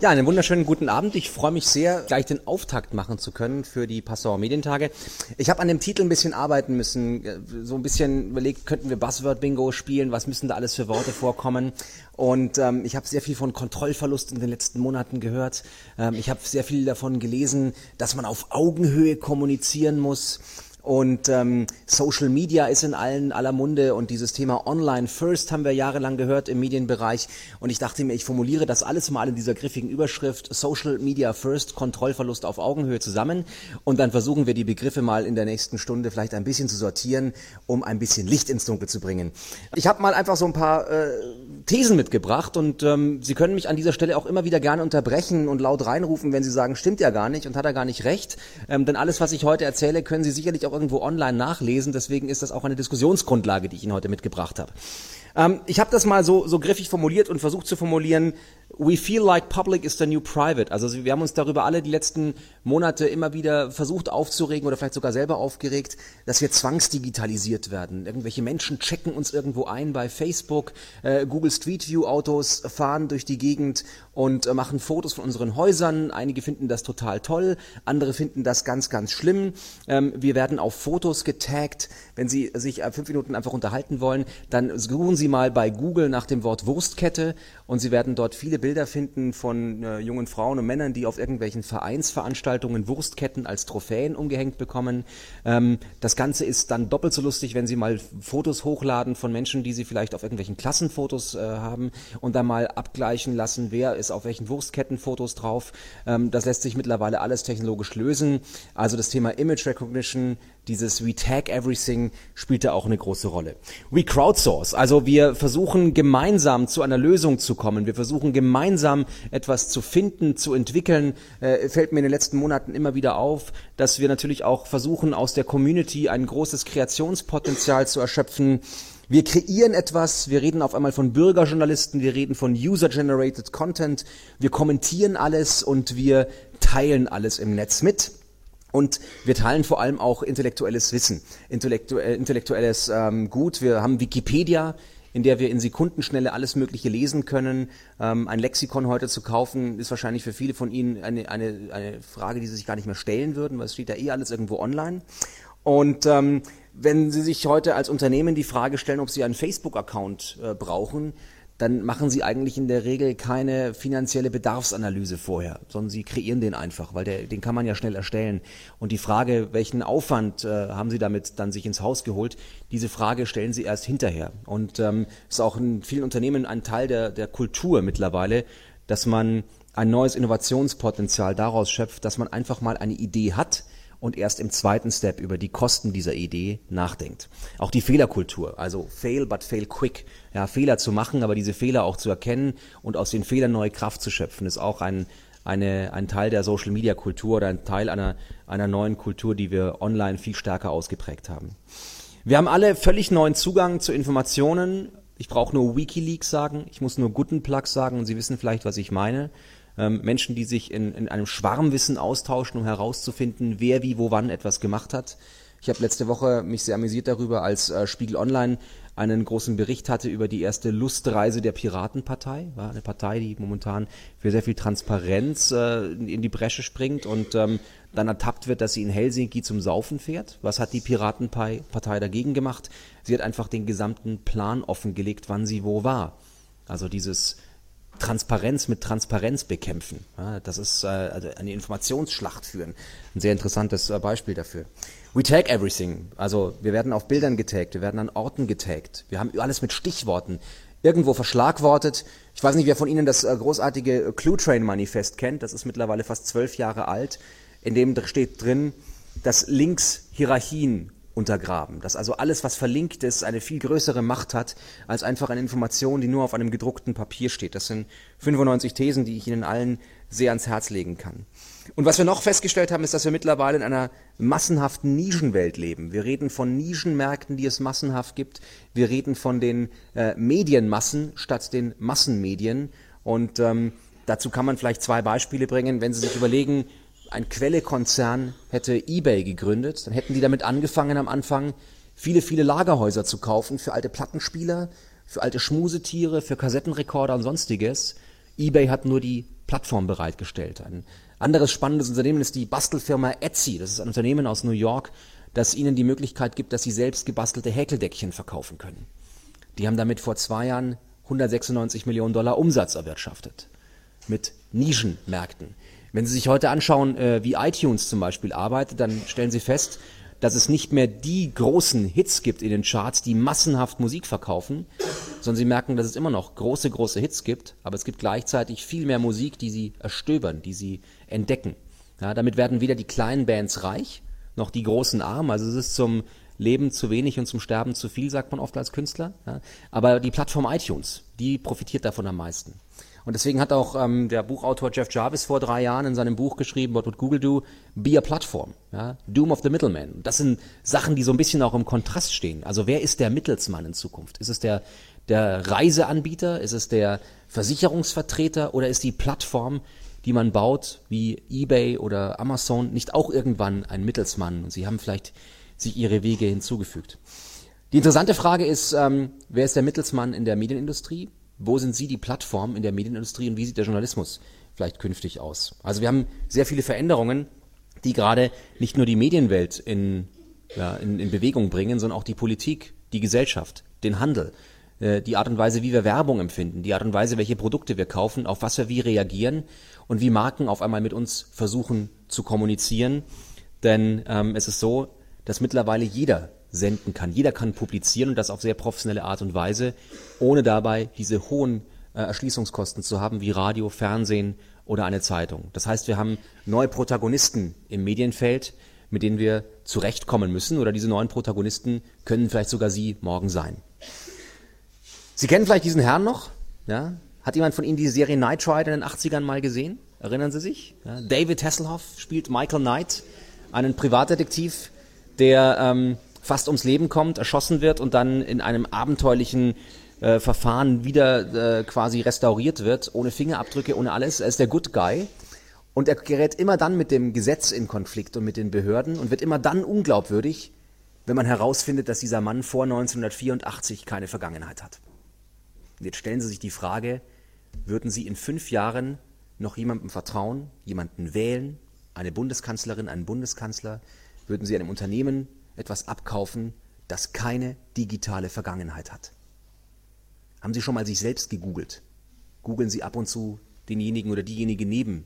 Ja, einen wunderschönen guten Abend. Ich freue mich sehr, gleich den Auftakt machen zu können für die Passauer Medientage. Ich habe an dem Titel ein bisschen arbeiten müssen, so ein bisschen überlegt, könnten wir Buzzword-Bingo spielen, was müssen da alles für Worte vorkommen. Und ähm, ich habe sehr viel von Kontrollverlust in den letzten Monaten gehört. Ähm, ich habe sehr viel davon gelesen, dass man auf Augenhöhe kommunizieren muss. Und ähm, Social Media ist in allen aller Munde und dieses Thema Online First haben wir jahrelang gehört im Medienbereich. Und ich dachte mir, ich formuliere das alles mal in dieser griffigen Überschrift Social Media First, Kontrollverlust auf Augenhöhe zusammen. Und dann versuchen wir die Begriffe mal in der nächsten Stunde vielleicht ein bisschen zu sortieren, um ein bisschen Licht ins Dunkel zu bringen. Ich habe mal einfach so ein paar äh, Thesen mitgebracht und ähm, Sie können mich an dieser Stelle auch immer wieder gerne unterbrechen und laut reinrufen, wenn Sie sagen, stimmt ja gar nicht und hat er gar nicht recht. Ähm, denn alles, was ich heute erzähle, können Sie sicherlich auch irgendwo online nachlesen. Deswegen ist das auch eine Diskussionsgrundlage, die ich Ihnen heute mitgebracht habe. Ähm, ich habe das mal so, so griffig formuliert und versucht zu formulieren, we feel like public is the new private. Also wir haben uns darüber alle die letzten Monate immer wieder versucht aufzuregen oder vielleicht sogar selber aufgeregt, dass wir zwangsdigitalisiert werden. Irgendwelche Menschen checken uns irgendwo ein bei Facebook, äh, Google Street View Autos fahren durch die Gegend und äh, machen Fotos von unseren Häusern. Einige finden das total toll, andere finden das ganz, ganz schlimm. Ähm, wir werden auf Fotos getaggt. Wenn Sie sich äh, fünf Minuten einfach unterhalten wollen, dann suchen Sie mal bei Google nach dem Wort Wurstkette und Sie werden dort viele Bilder finden von äh, jungen Frauen und Männern, die auf irgendwelchen Vereinsveranstaltungen Wurstketten als Trophäen umgehängt bekommen. Ähm, das Ganze ist dann doppelt so lustig, wenn Sie mal Fotos hochladen von Menschen, die Sie vielleicht auf irgendwelchen Klassenfotos äh, haben und dann mal abgleichen lassen, wer ist auf welchen Wurstkettenfotos drauf. Ähm, das lässt sich mittlerweile alles technologisch lösen. Also das Thema Image Recognition dieses We Tag Everything spielt da auch eine große Rolle. We crowdsource, also wir versuchen gemeinsam zu einer Lösung zu kommen. Wir versuchen gemeinsam etwas zu finden, zu entwickeln. Äh, fällt mir in den letzten Monaten immer wieder auf, dass wir natürlich auch versuchen, aus der Community ein großes Kreationspotenzial zu erschöpfen. Wir kreieren etwas, wir reden auf einmal von Bürgerjournalisten, wir reden von User-Generated Content, wir kommentieren alles und wir teilen alles im Netz mit. Und wir teilen vor allem auch intellektuelles Wissen, intellektu äh, intellektuelles ähm, Gut. Wir haben Wikipedia, in der wir in Sekundenschnelle alles Mögliche lesen können. Ähm, ein Lexikon heute zu kaufen, ist wahrscheinlich für viele von Ihnen eine, eine, eine Frage, die Sie sich gar nicht mehr stellen würden, weil es steht ja eh alles irgendwo online. Und ähm, wenn Sie sich heute als Unternehmen die Frage stellen, ob Sie einen Facebook-Account äh, brauchen, dann machen sie eigentlich in der Regel keine finanzielle Bedarfsanalyse vorher, sondern sie kreieren den einfach, weil der, den kann man ja schnell erstellen. Und die Frage, welchen Aufwand äh, haben sie damit dann sich ins Haus geholt, diese Frage stellen sie erst hinterher. Und ähm, ist auch in vielen Unternehmen ein Teil der, der Kultur mittlerweile, dass man ein neues Innovationspotenzial daraus schöpft, dass man einfach mal eine Idee hat, und erst im zweiten Step über die Kosten dieser Idee nachdenkt. Auch die Fehlerkultur, also fail but fail quick, ja, Fehler zu machen, aber diese Fehler auch zu erkennen und aus den Fehlern neue Kraft zu schöpfen, ist auch ein, eine, ein Teil der Social Media Kultur oder ein Teil einer, einer neuen Kultur, die wir online viel stärker ausgeprägt haben. Wir haben alle völlig neuen Zugang zu Informationen. Ich brauche nur Wikileaks sagen, ich muss nur Gutenplug sagen und Sie wissen vielleicht, was ich meine ähm, Menschen, die sich in, in einem Schwarmwissen austauschen, um herauszufinden, wer wie wo wann etwas gemacht hat. Ich habe letzte Woche mich sehr amüsiert darüber, als äh, Spiegel Online einen großen Bericht hatte über die erste Lustreise der Piratenpartei. War eine Partei, die momentan für sehr viel Transparenz äh, in die Bresche springt und ähm, dann ertappt wird, dass sie in Helsinki zum Saufen fährt. Was hat die Piratenpartei dagegen gemacht? Sie hat einfach den gesamten Plan offengelegt, wann sie wo war. Also dieses Transparenz mit Transparenz bekämpfen. Ja, das ist äh, also eine Informationsschlacht führen. Ein sehr interessantes äh, Beispiel dafür. We tag everything. Also wir werden auf Bildern getaggt, wir werden an Orten getaggt. Wir haben alles mit Stichworten irgendwo verschlagwortet. Ich weiß nicht, wer von Ihnen das äh, großartige Clue Train Manifest kennt. Das ist mittlerweile fast zwölf Jahre alt. In dem steht drin, dass links Hierarchien untergraben. Dass also alles, was verlinkt ist, eine viel größere Macht hat als einfach eine Information, die nur auf einem gedruckten Papier steht. Das sind 95 Thesen, die ich Ihnen allen sehr ans Herz legen kann. Und was wir noch festgestellt haben, ist, dass wir mittlerweile in einer massenhaften Nischenwelt leben. Wir reden von Nischenmärkten, die es massenhaft gibt. Wir reden von den äh, Medienmassen statt den Massenmedien. Und ähm, dazu kann man vielleicht zwei Beispiele bringen. Wenn Sie sich überlegen, ein Quelle-Konzern hätte eBay gegründet, dann hätten die damit angefangen am Anfang, viele, viele Lagerhäuser zu kaufen für alte Plattenspieler, für alte Schmusetiere, für Kassettenrekorder und sonstiges. eBay hat nur die Plattform bereitgestellt. Ein anderes spannendes Unternehmen ist die Bastelfirma Etsy. Das ist ein Unternehmen aus New York, das ihnen die Möglichkeit gibt, dass sie selbst gebastelte Häkeldeckchen verkaufen können. Die haben damit vor zwei Jahren 196 Millionen Dollar Umsatz erwirtschaftet. Mit Nischenmärkten. Wenn Sie sich heute anschauen, äh, wie iTunes zum Beispiel arbeitet, dann stellen Sie fest, dass es nicht mehr die großen Hits gibt in den Charts, die massenhaft Musik verkaufen, sondern Sie merken, dass es immer noch große, große Hits gibt, aber es gibt gleichzeitig viel mehr Musik, die Sie erstöbern, die Sie entdecken. Ja, damit werden weder die kleinen Bands reich, noch die großen arm. Also es ist zum Leben zu wenig und zum Sterben zu viel, sagt man oft als Künstler. Ja. Aber die Plattform iTunes, die profitiert davon am meisten. Und deswegen hat auch ähm, der Buchautor Jeff Jarvis vor drei Jahren in seinem Buch geschrieben, What would Google do? Be a Platform. Ja? Doom of the Middleman. Das sind Sachen, die so ein bisschen auch im Kontrast stehen. Also wer ist der Mittelsmann in Zukunft? Ist es der, der Reiseanbieter? Ist es der Versicherungsvertreter? Oder ist die Plattform, die man baut, wie eBay oder Amazon, nicht auch irgendwann ein Mittelsmann? Und sie haben vielleicht sich ihre Wege hinzugefügt. Die interessante Frage ist, ähm, wer ist der Mittelsmann in der Medienindustrie? Wo sind Sie die Plattform in der Medienindustrie und wie sieht der Journalismus vielleicht künftig aus? Also wir haben sehr viele Veränderungen, die gerade nicht nur die Medienwelt in, ja, in, in Bewegung bringen, sondern auch die Politik, die Gesellschaft, den Handel, äh, die Art und Weise, wie wir Werbung empfinden, die Art und Weise, welche Produkte wir kaufen, auf was wir wie reagieren und wie Marken auf einmal mit uns versuchen zu kommunizieren. Denn ähm, es ist so, dass mittlerweile jeder senden kann. Jeder kann publizieren und das auf sehr professionelle Art und Weise, ohne dabei diese hohen äh, Erschließungskosten zu haben wie Radio, Fernsehen oder eine Zeitung. Das heißt, wir haben neue Protagonisten im Medienfeld, mit denen wir zurechtkommen müssen oder diese neuen Protagonisten können vielleicht sogar Sie morgen sein. Sie kennen vielleicht diesen Herrn noch? Ja? Hat jemand von Ihnen die Serie Knight Rider in den 80ern mal gesehen? Erinnern Sie sich? Ja? David Hasselhoff spielt Michael Knight, einen Privatdetektiv, der ähm, fast ums Leben kommt, erschossen wird und dann in einem abenteuerlichen äh, Verfahren wieder äh, quasi restauriert wird, ohne Fingerabdrücke, ohne alles. Er ist der Good Guy. Und er gerät immer dann mit dem Gesetz in Konflikt und mit den Behörden und wird immer dann unglaubwürdig, wenn man herausfindet, dass dieser Mann vor 1984 keine Vergangenheit hat. Und jetzt stellen Sie sich die Frage, würden Sie in fünf Jahren noch jemandem vertrauen, jemanden wählen, eine Bundeskanzlerin, einen Bundeskanzler? Würden Sie einem Unternehmen etwas abkaufen, das keine digitale Vergangenheit hat. Haben Sie schon mal sich selbst gegoogelt? Googeln Sie ab und zu denjenigen oder diejenige neben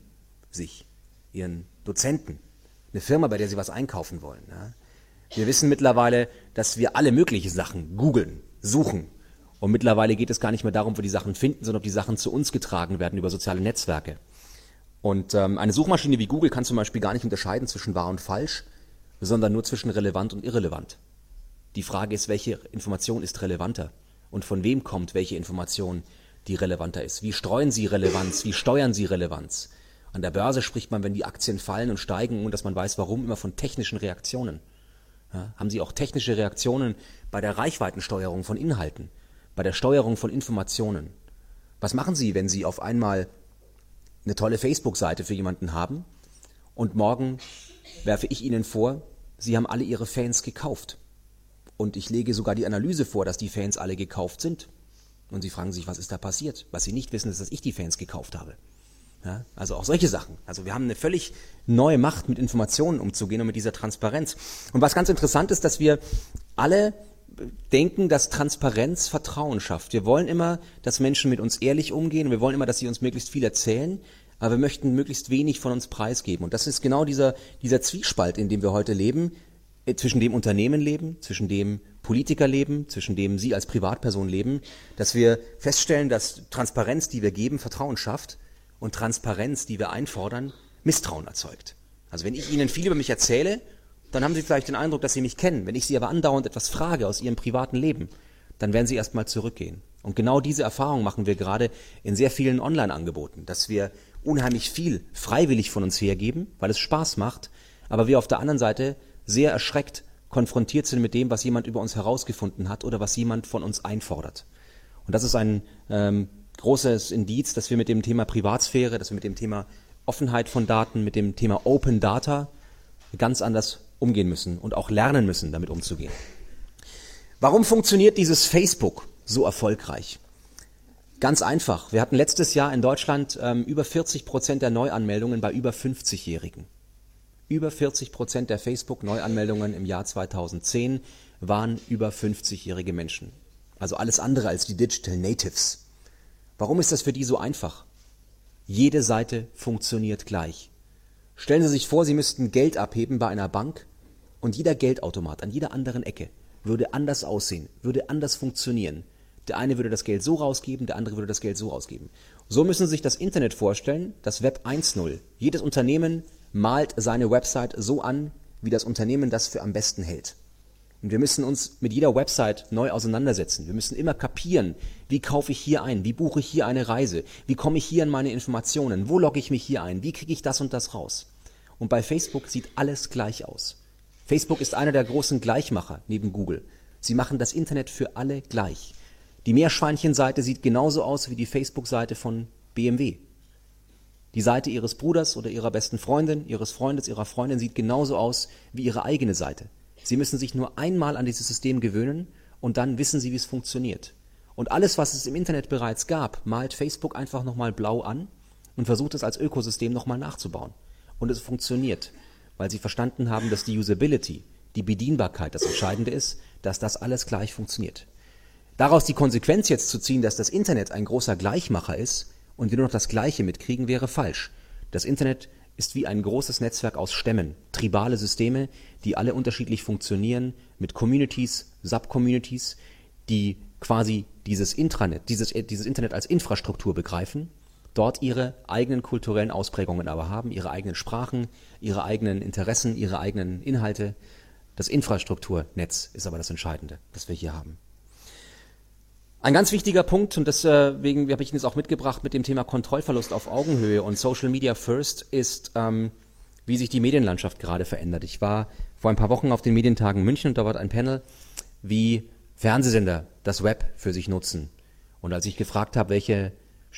sich, Ihren Dozenten, eine Firma, bei der Sie was einkaufen wollen. Ja? Wir wissen mittlerweile, dass wir alle möglichen Sachen googeln, suchen. Und mittlerweile geht es gar nicht mehr darum, wo die Sachen finden, sondern ob die Sachen zu uns getragen werden über soziale Netzwerke. Und ähm, eine Suchmaschine wie Google kann zum Beispiel gar nicht unterscheiden zwischen wahr und falsch, sondern nur zwischen relevant und irrelevant. Die Frage ist, welche Information ist relevanter und von wem kommt welche Information, die relevanter ist. Wie streuen Sie Relevanz? Wie steuern Sie Relevanz? An der Börse spricht man, wenn die Aktien fallen und steigen und dass man weiß, warum, immer von technischen Reaktionen. Ja, haben Sie auch technische Reaktionen bei der Reichweitensteuerung von Inhalten, bei der Steuerung von Informationen? Was machen Sie, wenn Sie auf einmal eine tolle Facebook-Seite für jemanden haben und morgen werfe ich Ihnen vor, Sie haben alle Ihre Fans gekauft. Und ich lege sogar die Analyse vor, dass die Fans alle gekauft sind. Und Sie fragen sich, was ist da passiert? Was Sie nicht wissen, ist, dass ich die Fans gekauft habe. Ja, also auch solche Sachen. Also wir haben eine völlig neue Macht, mit Informationen umzugehen und mit dieser Transparenz. Und was ganz interessant ist, dass wir alle denken, dass Transparenz Vertrauen schafft. Wir wollen immer, dass Menschen mit uns ehrlich umgehen und wir wollen immer, dass sie uns möglichst viel erzählen aber wir möchten möglichst wenig von uns preisgeben. Und das ist genau dieser, dieser Zwiespalt, in dem wir heute leben, äh, zwischen dem Unternehmen leben, zwischen dem Politiker leben, zwischen dem Sie als Privatperson leben, dass wir feststellen, dass Transparenz, die wir geben, Vertrauen schafft und Transparenz, die wir einfordern, Misstrauen erzeugt. Also wenn ich Ihnen viel über mich erzähle, dann haben Sie vielleicht den Eindruck, dass Sie mich kennen. Wenn ich Sie aber andauernd etwas frage aus Ihrem privaten Leben, dann werden Sie erstmal zurückgehen. Und genau diese Erfahrung machen wir gerade in sehr vielen Online-Angeboten, dass wir unheimlich viel freiwillig von uns hergeben, weil es Spaß macht, aber wir auf der anderen Seite sehr erschreckt konfrontiert sind mit dem, was jemand über uns herausgefunden hat oder was jemand von uns einfordert. Und das ist ein ähm, großes Indiz, dass wir mit dem Thema Privatsphäre, dass wir mit dem Thema Offenheit von Daten, mit dem Thema Open Data ganz anders umgehen müssen und auch lernen müssen, damit umzugehen. Warum funktioniert dieses Facebook so erfolgreich? Ganz einfach. Wir hatten letztes Jahr in Deutschland ähm, über 40 Prozent der Neuanmeldungen bei über 50-Jährigen. Über 40 Prozent der Facebook-Neuanmeldungen im Jahr 2010 waren über 50-jährige Menschen. Also alles andere als die Digital Natives. Warum ist das für die so einfach? Jede Seite funktioniert gleich. Stellen Sie sich vor, Sie müssten Geld abheben bei einer Bank und jeder Geldautomat an jeder anderen Ecke würde anders aussehen, würde anders funktionieren. Der eine würde das Geld so rausgeben, der andere würde das Geld so rausgeben. So müssen Sie sich das Internet vorstellen, das Web 1.0. Jedes Unternehmen malt seine Website so an, wie das Unternehmen das für am besten hält. Und wir müssen uns mit jeder Website neu auseinandersetzen. Wir müssen immer kapieren, wie kaufe ich hier ein, wie buche ich hier eine Reise, wie komme ich hier an meine Informationen, wo logge ich mich hier ein, wie kriege ich das und das raus. Und bei Facebook sieht alles gleich aus. Facebook ist einer der großen Gleichmacher neben Google. Sie machen das Internet für alle gleich. Die Meerschweinchenseite sieht genauso aus wie die Facebook-Seite von BMW. Die Seite ihres Bruders oder ihrer besten Freundin, ihres Freundes, ihrer Freundin sieht genauso aus wie ihre eigene Seite. Sie müssen sich nur einmal an dieses System gewöhnen und dann wissen Sie, wie es funktioniert. Und alles, was es im Internet bereits gab, malt Facebook einfach nochmal blau an und versucht es als Ökosystem nochmal nachzubauen. Und es funktioniert, weil sie verstanden haben, dass die Usability, die Bedienbarkeit das Entscheidende ist, dass das alles gleich funktioniert. Daraus die Konsequenz jetzt zu ziehen, dass das Internet ein großer Gleichmacher ist und wir nur noch das Gleiche mitkriegen, wäre falsch. Das Internet ist wie ein großes Netzwerk aus Stämmen, tribale Systeme, die alle unterschiedlich funktionieren, mit Communities, Subcommunities, die quasi dieses Intranet, dieses, dieses Internet als Infrastruktur begreifen, dort ihre eigenen kulturellen Ausprägungen aber haben, ihre eigenen Sprachen, ihre eigenen Interessen, ihre eigenen Inhalte. Das Infrastrukturnetz ist aber das Entscheidende, das wir hier haben. Ein ganz wichtiger Punkt, und deswegen habe ich ihn jetzt auch mitgebracht mit dem Thema Kontrollverlust auf Augenhöhe und Social Media First, ist, ähm, wie sich die Medienlandschaft gerade verändert. Ich war vor ein paar Wochen auf den Medientagen München und da war ein Panel, wie Fernsehsender das Web für sich nutzen. Und als ich gefragt habe, welche,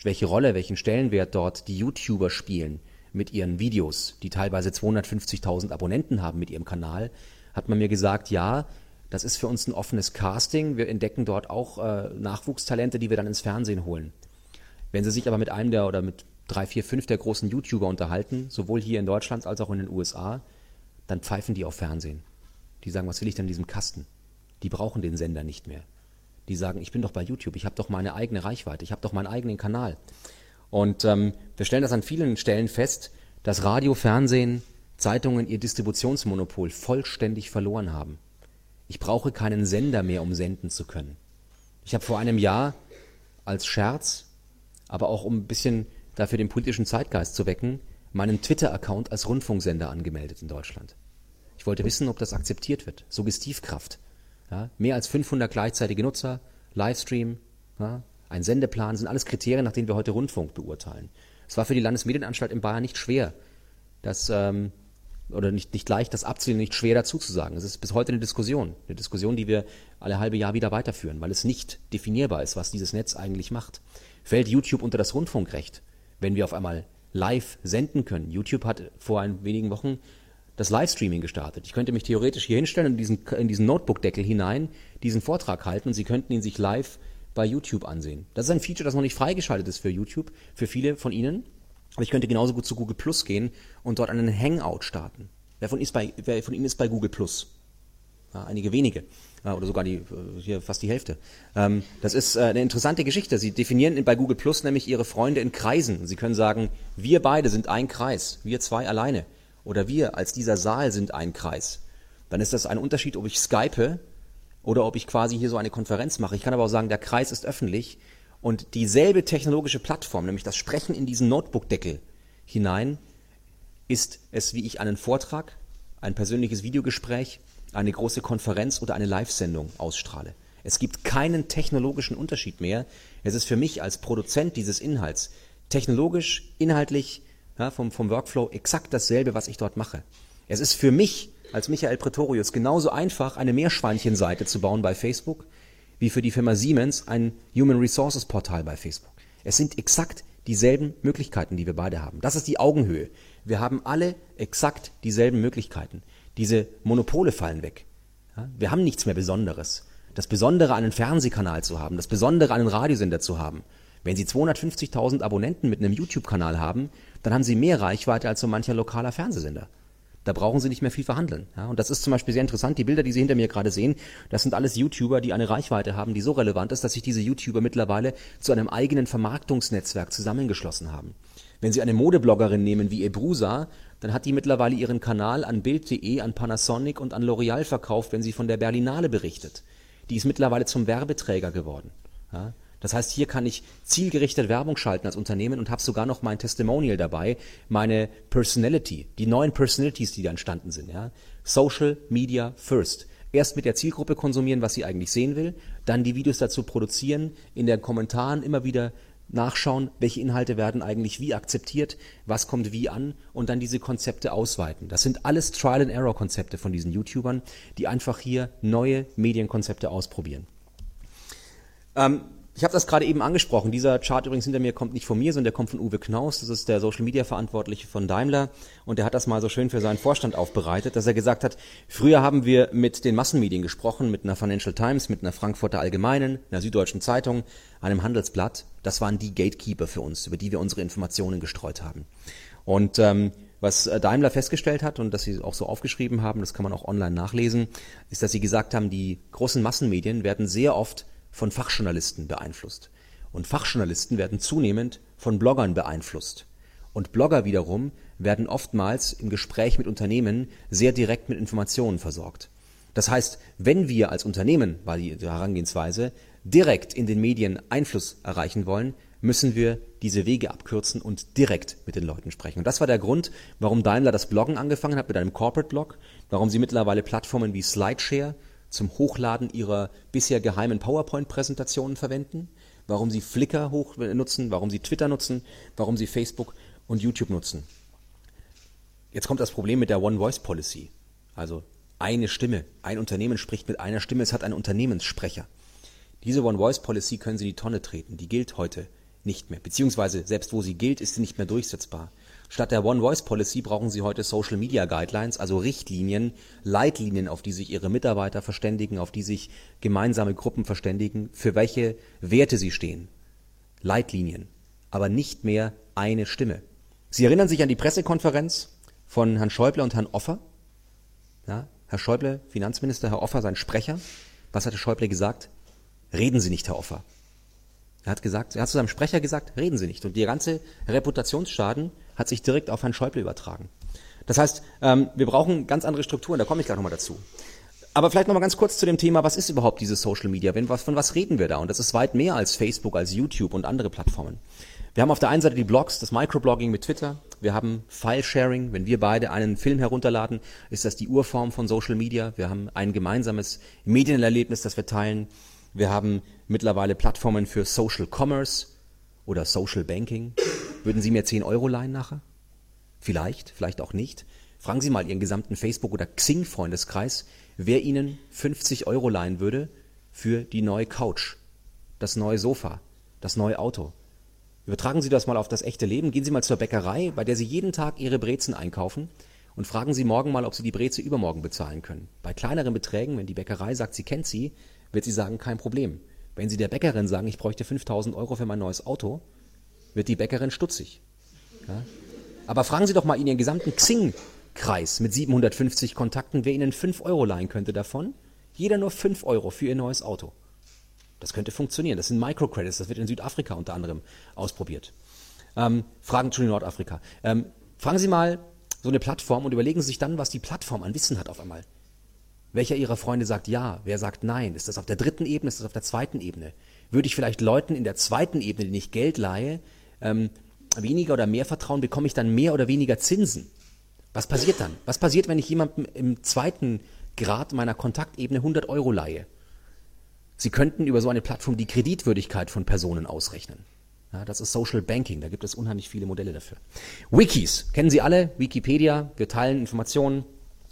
welche Rolle, welchen Stellenwert dort die YouTuber spielen mit ihren Videos, die teilweise 250.000 Abonnenten haben mit ihrem Kanal, hat man mir gesagt, ja, das ist für uns ein offenes Casting. Wir entdecken dort auch äh, Nachwuchstalente, die wir dann ins Fernsehen holen. Wenn Sie sich aber mit einem der oder mit drei, vier, fünf der großen YouTuber unterhalten, sowohl hier in Deutschland als auch in den USA, dann pfeifen die auf Fernsehen. Die sagen, was will ich denn in diesem Kasten? Die brauchen den Sender nicht mehr. Die sagen, ich bin doch bei YouTube, ich habe doch meine eigene Reichweite, ich habe doch meinen eigenen Kanal. Und ähm, wir stellen das an vielen Stellen fest, dass Radio, Fernsehen, Zeitungen ihr Distributionsmonopol vollständig verloren haben. Ich brauche keinen Sender mehr, um senden zu können. Ich habe vor einem Jahr als Scherz, aber auch um ein bisschen dafür den politischen Zeitgeist zu wecken, meinen Twitter-Account als Rundfunksender angemeldet in Deutschland. Ich wollte wissen, ob das akzeptiert wird. Suggestivkraft. Ja, mehr als 500 gleichzeitige Nutzer, Livestream, ja, ein Sendeplan, sind alles Kriterien, nach denen wir heute Rundfunk beurteilen. Es war für die Landesmedienanstalt in Bayern nicht schwer, das ähm, oder nicht, nicht leicht, das abzulehnen, nicht schwer dazu zu sagen. Es ist bis heute eine Diskussion. Eine Diskussion, die wir alle halbe Jahr wieder weiterführen, weil es nicht definierbar ist, was dieses Netz eigentlich macht. Fällt YouTube unter das Rundfunkrecht, wenn wir auf einmal live senden können? YouTube hat vor ein wenigen Wochen das Livestreaming gestartet. Ich könnte mich theoretisch hier hinstellen und in diesen, in diesen Notebook-Deckel hinein diesen Vortrag halten und Sie könnten ihn sich live bei YouTube ansehen. Das ist ein Feature, das noch nicht freigeschaltet ist für YouTube, für viele von Ihnen. Aber ich könnte genauso gut zu Google Plus gehen und dort einen Hangout starten. Wer von, ist bei, wer von Ihnen ist bei Google Plus? Ja, einige wenige. oder sogar die, äh, hier fast die Hälfte. Ähm, das ist äh, eine interessante Geschichte. Sie definieren bei Google Plus nämlich Ihre Freunde in Kreisen. Sie können sagen, wir beide sind ein Kreis, wir zwei alleine. Oder wir als dieser Saal sind ein Kreis. Dann ist das ein Unterschied, ob ich Skype oder ob ich quasi hier so eine Konferenz mache. Ich kann aber auch sagen, der Kreis ist öffentlich und dieselbe technologische Plattform, nämlich das Sprechen in diesen Notebook-Deckel hinein, ist es, wie ich einen Vortrag, ein persönliches Videogespräch, eine große Konferenz oder eine Live-Sendung ausstrahle. Es gibt keinen technologischen Unterschied mehr. Es ist für mich als Produzent dieses Inhalts technologisch, inhaltlich, ja, vom, vom Workflow exakt dasselbe, was ich dort mache. Es ist für mich als Michael Pretorius genauso einfach, eine Meerschweinchenseite zu bauen bei Facebook, wie für die Firma Siemens ein Human Resources Portal bei Facebook. Es sind exakt dieselben Möglichkeiten, die wir beide haben. Das ist die Augenhöhe. Wir haben alle exakt dieselben Möglichkeiten. Diese Monopole fallen weg. Wir haben nichts mehr Besonderes. Das Besondere, einen Fernsehkanal zu haben, das Besondere, einen Radiosender zu haben, Wenn Sie 250.000 Abonnenten mit einem YouTube-Kanal haben, dann haben Sie mehr Reichweite als so mancher lokaler Fernsehsender. Da brauchen Sie nicht mehr viel verhandeln. Ja, und das ist zum Beispiel sehr interessant. Die Bilder, die Sie hinter mir gerade sehen, das sind alles YouTuber, die eine Reichweite haben, die so relevant ist, dass sich diese YouTuber mittlerweile zu einem eigenen Vermarktungsnetzwerk zusammengeschlossen haben. Wenn Sie eine Modebloggerin nehmen wie Ebrusa, dann hat die mittlerweile ihren Kanal an Bild.de, an Panasonic und an L'Oreal verkauft, wenn sie von der Berlinale berichtet. Die ist mittlerweile zum Werbeträger geworden. Ja? Das heißt, hier kann ich zielgerichtet Werbung schalten als Unternehmen und habe sogar noch mein Testimonial dabei, meine Personality, die neuen Personalities, die da entstanden sind. Ja? Social Media First. Erst mit der Zielgruppe konsumieren, was sie eigentlich sehen will, dann die Videos dazu produzieren, in den Kommentaren immer wieder nachschauen, welche Inhalte werden eigentlich wie akzeptiert, was kommt wie an und dann diese Konzepte ausweiten. Das sind alles Trial-and-Error-Konzepte von diesen YouTubern, die einfach hier neue Medienkonzepte ausprobieren. Ähm, ich habe das gerade eben angesprochen. Dieser Chart übrigens hinter mir kommt nicht von mir, sondern der kommt von Uwe Knaus. Das ist der Social Media Verantwortliche von Daimler. Und der hat das mal so schön für seinen Vorstand aufbereitet, dass er gesagt hat, früher haben wir mit den Massenmedien gesprochen, mit einer Financial Times, mit einer Frankfurter Allgemeinen, einer Süddeutschen Zeitung, einem Handelsblatt. Das waren die Gatekeeper für uns, über die wir unsere Informationen gestreut haben. Und ähm, was äh, Daimler festgestellt hat und das sie auch so aufgeschrieben haben, das kann man auch online nachlesen, ist, dass sie gesagt haben, die großen Massenmedien werden sehr oft von Fachjournalisten beeinflusst. Und Fachjournalisten werden zunehmend von Bloggern beeinflusst. Und Blogger wiederum werden oftmals im Gespräch mit Unternehmen sehr direkt mit Informationen versorgt. Das heißt, wenn wir als Unternehmen, war die Herangehensweise, direkt in den Medien Einfluss erreichen wollen, müssen wir diese Wege abkürzen und direkt mit den Leuten sprechen. Und das war der Grund, warum Daimler das Bloggen angefangen hat mit einem Corporate Blog, warum sie mittlerweile Plattformen wie Slideshare zum Hochladen ihrer bisher geheimen PowerPoint-Präsentationen verwenden, warum sie Flickr hoch nutzen, warum sie Twitter nutzen, warum sie Facebook und YouTube nutzen. Jetzt kommt das Problem mit der One-Voice-Policy. Also eine Stimme. Ein Unternehmen spricht mit einer Stimme, es hat einen Unternehmenssprecher. Diese One-Voice-Policy können Sie in die Tonne treten. Die gilt heute nicht mehr. Beziehungsweise, selbst wo sie gilt, ist sie nicht mehr durchsetzbar. Statt der One Voice Policy brauchen sie heute Social Media Guidelines, also Richtlinien, Leitlinien, auf die sich ihre Mitarbeiter verständigen, auf die sich gemeinsame Gruppen verständigen, für welche Werte sie stehen. Leitlinien, aber nicht mehr eine Stimme. Sie erinnern sich an die Pressekonferenz von Herrn Schäuble und Herrn Offer? Ja, Herr Schäuble, Finanzminister, Herr Offer, sein Sprecher. Was hatte Schäuble gesagt? Reden Sie nicht, Herr Offer. Er hat gesagt, er hat zu seinem Sprecher gesagt, reden Sie nicht. Und der ganze Reputationsschaden hat sich direkt auf Herrn Schäuble übertragen. Das heißt, ähm, wir brauchen ganz andere Strukturen, da komme ich gleich nochmal dazu. Aber vielleicht nochmal ganz kurz zu dem Thema, was ist überhaupt dieses Social Media? Wenn, von was reden wir da? Und das ist weit mehr als Facebook, als YouTube und andere Plattformen. Wir haben auf der einen Seite die Blogs, das Microblogging mit Twitter. Wir haben File-Sharing. Wenn wir beide einen Film herunterladen, ist das die Urform von Social Media. Wir haben ein gemeinsames Medienerlebnis, das wir teilen. Wir haben mittlerweile Plattformen für Social Commerce oder Social Banking. Würden Sie mir 10 Euro leihen nachher? Vielleicht, vielleicht auch nicht. Fragen Sie mal Ihren gesamten Facebook- oder Xing-Freundeskreis, wer Ihnen 50 Euro leihen würde für die neue Couch, das neue Sofa, das neue Auto. Übertragen Sie das mal auf das echte Leben. Gehen Sie mal zur Bäckerei, bei der Sie jeden Tag Ihre Brezen einkaufen und fragen Sie morgen mal, ob Sie die Breze übermorgen bezahlen können. Bei kleineren Beträgen, wenn die Bäckerei sagt, sie kennt Sie, wird sie sagen, kein Problem. Wenn Sie der Bäckerin sagen, ich bräuchte 5000 Euro für mein neues Auto, wird die Bäckerin stutzig. Ja? Aber fragen Sie doch mal in Ihren gesamten Xing-Kreis mit 750 Kontakten, wer Ihnen 5 Euro leihen könnte davon. Jeder nur 5 Euro für Ihr neues Auto. Das könnte funktionieren. Das sind Microcredits. Das wird in Südafrika unter anderem ausprobiert. Ähm, fragen zu Nordafrika. Ähm, fragen Sie mal so eine Plattform und überlegen sich dann, was die Plattform an Wissen hat auf einmal. Welcher Ihrer Freunde sagt ja? Wer sagt nein? Ist das auf der dritten Ebene? Ist das auf der zweiten Ebene? Würde ich vielleicht Leuten in der zweiten Ebene, denen ich Geld leihe, ähm, weniger oder mehr vertrauen, bekomme ich dann mehr oder weniger Zinsen? Was passiert dann? Was passiert, wenn ich jemandem im zweiten Grad meiner Kontaktebene 100 Euro leihe? Sie könnten über so eine Plattform die Kreditwürdigkeit von Personen ausrechnen. Ja, das ist Social Banking, da gibt es unheimlich viele Modelle dafür. Wikis, kennen Sie alle? Wikipedia, wir teilen Informationen,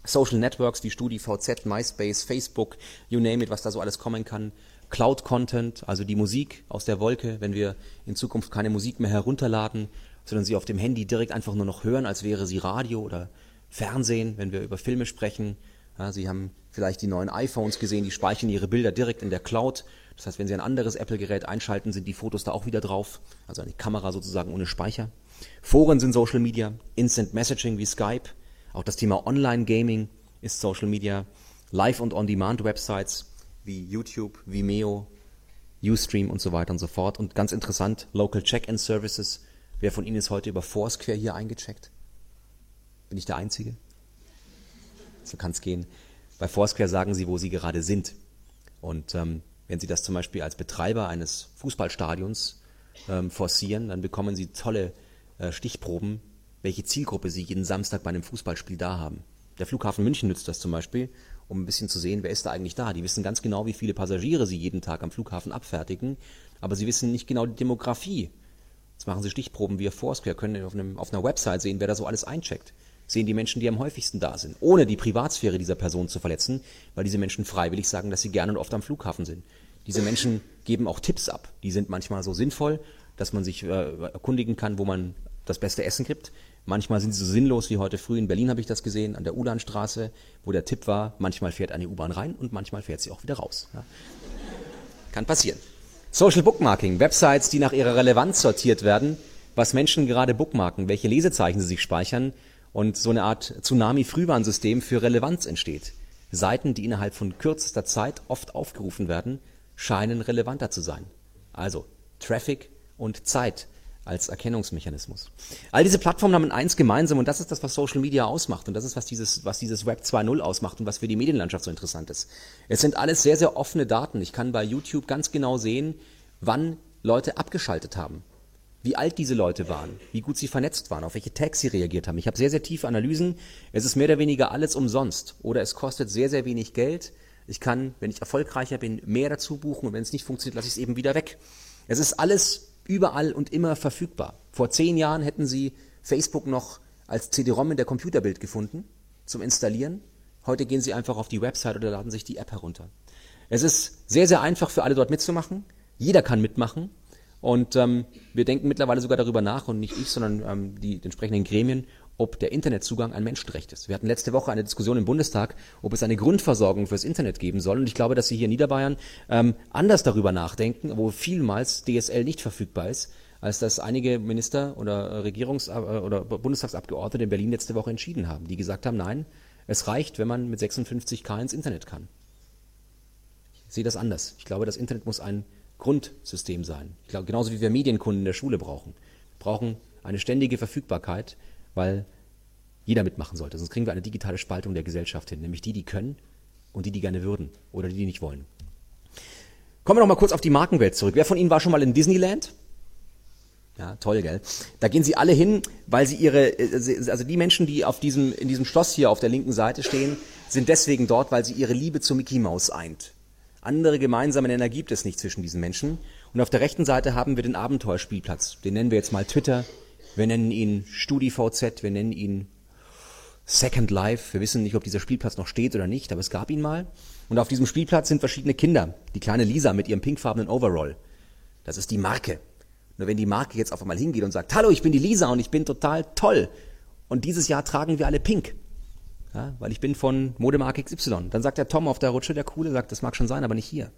Social Networks wie StudiVZ, MySpace, Facebook, you name it, was da so alles kommen kann. Cloud Content, also die Musik aus der Wolke, wenn wir in Zukunft keine Musik mehr herunterladen, sondern sie auf dem Handy direkt einfach nur noch hören, als wäre sie Radio oder Fernsehen, wenn wir über Filme sprechen, Ja, Sie haben vielleicht die neuen iPhones gesehen, die speichern Ihre Bilder direkt in der Cloud. Das heißt, wenn Sie ein anderes Apple-Gerät einschalten, sind die Fotos da auch wieder drauf. Also eine Kamera sozusagen ohne Speicher. Foren sind Social Media, Instant Messaging wie Skype. Auch das Thema Online-Gaming ist Social Media. Live- und On-Demand-Websites wie YouTube, Vimeo, Ustream und so weiter und so fort. Und ganz interessant, Local Check-in-Services. Wer von Ihnen ist heute über Foursquare hier eingecheckt? Bin ich der Einzige? So kann es gehen. Bei Foursquare sagen Sie, wo Sie gerade sind. Und ähm, wenn Sie das zum Beispiel als Betreiber eines Fußballstadions ähm, forcieren, dann bekommen Sie tolle äh, Stichproben, welche Zielgruppe Sie jeden Samstag bei einem Fußballspiel da haben. Der Flughafen München nützt das zum Beispiel, um ein bisschen zu sehen, wer ist da eigentlich da. Die wissen ganz genau, wie viele Passagiere sie jeden Tag am Flughafen abfertigen, aber sie wissen nicht genau die Demografie. Jetzt machen sie Stichproben via Foursquare, können auf, einem, auf einer Website sehen, wer da so alles eincheckt. Sehen die Menschen, die am häufigsten da sind, ohne die Privatsphäre dieser Person zu verletzen, weil diese Menschen freiwillig sagen, dass sie gerne und oft am Flughafen sind. Diese Menschen geben auch Tipps ab. Die sind manchmal so sinnvoll, dass man sich äh, erkundigen kann, wo man das beste Essen gibt. Manchmal sind sie so sinnlos wie heute früh in Berlin habe ich das gesehen, an der Ulanstraße, wo der Tipp war, manchmal fährt eine U-Bahn rein und manchmal fährt sie auch wieder raus. Ja. Kann passieren. Social Bookmarking, Websites, die nach ihrer Relevanz sortiert werden, was Menschen gerade bookmarken, welche Lesezeichen sie sich speichern und so eine Art Tsunami-Frühwarnsystem für Relevanz entsteht. Seiten, die innerhalb von kürzester Zeit oft aufgerufen werden, scheinen relevanter zu sein. Also Traffic und Zeit als Erkennungsmechanismus. All diese Plattformen haben eins gemeinsam und das ist das, was Social Media ausmacht und das ist, was dieses, was dieses Web 2.0 ausmacht und was für die Medienlandschaft so interessant ist. Es sind alles sehr, sehr offene Daten. Ich kann bei YouTube ganz genau sehen, wann Leute abgeschaltet haben, wie alt diese Leute waren, wie gut sie vernetzt waren, auf welche Tags sie reagiert haben. Ich habe sehr, sehr tiefe Analysen. Es ist mehr oder weniger alles umsonst oder es kostet sehr, sehr wenig Geld. Ich kann, wenn ich erfolgreicher bin, mehr dazu buchen und wenn es nicht funktioniert, lasse ich es eben wieder weg. Es ist alles überall und immer verfügbar. Vor zehn Jahren hätten Sie Facebook noch als CD-ROM in der Computerbild gefunden zum Installieren. Heute gehen Sie einfach auf die Website oder laden sich die App herunter. Es ist sehr, sehr einfach für alle dort mitzumachen. Jeder kann mitmachen. Und ähm, wir denken mittlerweile sogar darüber nach, und nicht ich, sondern ähm, die, entsprechenden Gremien, ob der Internetzugang ein Menschenrecht ist. Wir hatten letzte Woche eine Diskussion im Bundestag, ob es eine Grundversorgung fürs Internet geben soll. Und ich glaube, dass Sie hier in Niederbayern ähm, anders darüber nachdenken, wo vielmals DSL nicht verfügbar ist, als das einige Minister oder Regierungs- äh, oder Bundestagsabgeordnete in Berlin letzte Woche entschieden haben, die gesagt haben, nein, es reicht, wenn man mit 56k ins Internet kann. Ich sehe das anders. Ich glaube, das Internet muss ein Grundsystem sein. Ich glaube, genauso wie wir Medienkunden in der Schule brauchen. Wir brauchen eine ständige Verfügbarkeit weil jeder mitmachen sollte. Sonst kriegen wir eine digitale Spaltung der Gesellschaft hin, nämlich die, die können und die, die gerne würden oder die, die nicht wollen. Kommen wir noch mal kurz auf die Markenwelt zurück. Wer von Ihnen war schon mal in Disneyland? Ja, toll, gell? Da gehen sie alle hin, weil sie ihre, äh, also die Menschen, die auf diesem, in diesem Schloss hier auf der linken Seite stehen, sind deswegen dort, weil sie ihre Liebe zu Mickey Mouse eint. Andere gemeinsame Nenner gibt es nicht zwischen diesen Menschen. Und auf der rechten Seite haben wir den Abenteuerspielplatz. Den nennen wir jetzt mal Twitter wir nennen ihn StudiVZ, wir nennen ihn Second Life. Wir wissen nicht, ob dieser Spielplatz noch steht oder nicht, aber es gab ihn mal. Und auf diesem Spielplatz sind verschiedene Kinder. Die kleine Lisa mit ihrem pinkfarbenen Overall. Das ist die Marke. Nur wenn die Marke jetzt auf einmal hingeht und sagt, hallo, ich bin die Lisa und ich bin total toll. Und dieses Jahr tragen wir alle pink. Ja, weil ich bin von Modemarke XY. Dann sagt der Tom auf der Rutsche, der Coole, sagt, das mag schon sein, aber nicht hier.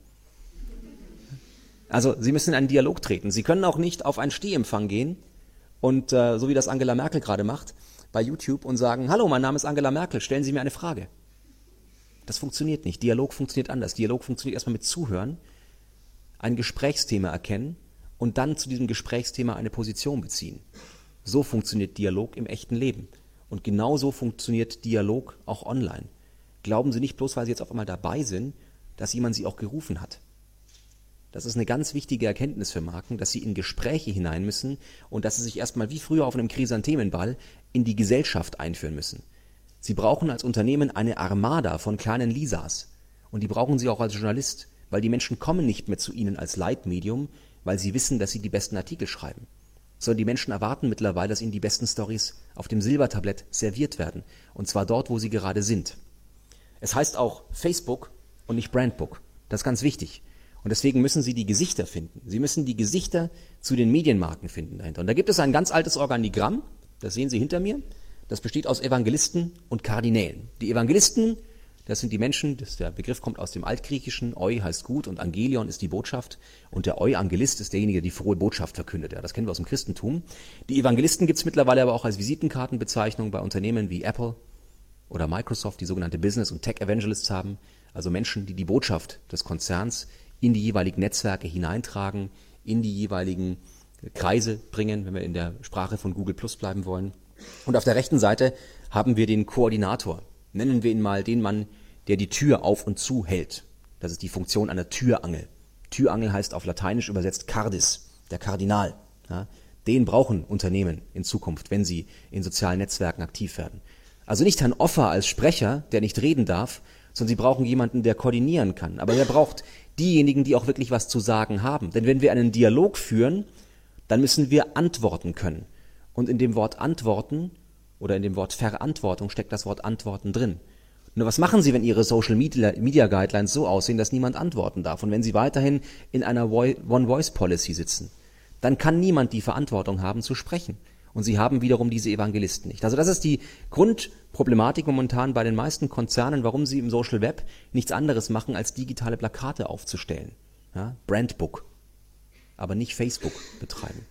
Also, Sie müssen in einen Dialog treten. Sie können auch nicht auf einen Stehempfang gehen und äh, so wie das Angela Merkel gerade macht bei YouTube und sagen, hallo, mein Name ist Angela Merkel, stellen Sie mir eine Frage. Das funktioniert nicht. Dialog funktioniert anders. Dialog funktioniert erstmal mit Zuhören, ein Gesprächsthema erkennen und dann zu diesem Gesprächsthema eine Position beziehen. So funktioniert Dialog im echten Leben. Und genauso funktioniert Dialog auch online. Glauben Sie nicht bloß, weil Sie jetzt auf einmal dabei sind, dass jemand Sie auch gerufen hat. Das ist eine ganz wichtige Erkenntnis für Marken, dass sie in Gespräche hinein müssen und dass sie sich erstmal wie früher auf einem Chrysanthemenball in die Gesellschaft einführen müssen. Sie brauchen als Unternehmen eine Armada von kleinen Lisas. Und die brauchen sie auch als Journalist, weil die Menschen kommen nicht mehr zu ihnen als Leitmedium, weil sie wissen, dass sie die besten Artikel schreiben. Sondern die Menschen erwarten mittlerweile, dass ihnen die besten Stories auf dem Silbertablett serviert werden. Und zwar dort, wo sie gerade sind. Es heißt auch Facebook und nicht Brandbook. Das ist ganz wichtig. Und deswegen müssen Sie die Gesichter finden. Sie müssen die Gesichter zu den Medienmarken finden dahinter. Und da gibt es ein ganz altes Organigramm, das sehen Sie hinter mir. Das besteht aus Evangelisten und Kardinälen. Die Evangelisten, Das sind die Menschen, das, der Begriff kommt aus dem Altgriechischen, Eu heißt gut und Angelion ist die Botschaft und der Euangelist ist derjenige, der die frohe Botschaft verkündet. Ja, das kennen wir aus dem Christentum. Die Evangelisten gibt es mittlerweile aber auch als Visitenkartenbezeichnung bei Unternehmen wie Apple oder Microsoft, die sogenannte Business- und Tech-Evangelists haben, also Menschen, die die Botschaft des Konzerns in die jeweiligen Netzwerke hineintragen, in die jeweiligen Kreise bringen, wenn wir in der Sprache von Google Plus bleiben wollen. Und auf der rechten Seite haben wir den Koordinator. Nennen wir ihn mal den Mann, der die Tür auf und zu hält. Das ist die Funktion einer Türangel. Türangel heißt auf Lateinisch übersetzt Cardis, der Kardinal. Ja, den brauchen Unternehmen in Zukunft, wenn sie in sozialen Netzwerken aktiv werden. Also nicht Herrn Offer als Sprecher, der nicht reden darf, sondern sie brauchen jemanden, der koordinieren kann. Aber er braucht diejenigen, die auch wirklich was zu sagen haben. Denn wenn wir einen Dialog führen, dann müssen wir antworten können. Und in dem Wort antworten oder in dem Wort Verantwortung steckt das Wort antworten drin. Nur was machen Sie, wenn Ihre Social Media, Media Guidelines so aussehen, dass niemand antworten darf? Und wenn Sie weiterhin in einer One-Voice-Policy sitzen, dann kann niemand die Verantwortung haben zu sprechen. Und Sie haben wiederum diese Evangelisten nicht. Also das ist die Grundproblematik momentan bei den meisten Konzernen, warum sie im Social Web nichts anderes machen, als digitale Plakate aufzustellen. Ja? Brandbook. Aber nicht Facebook betreiben.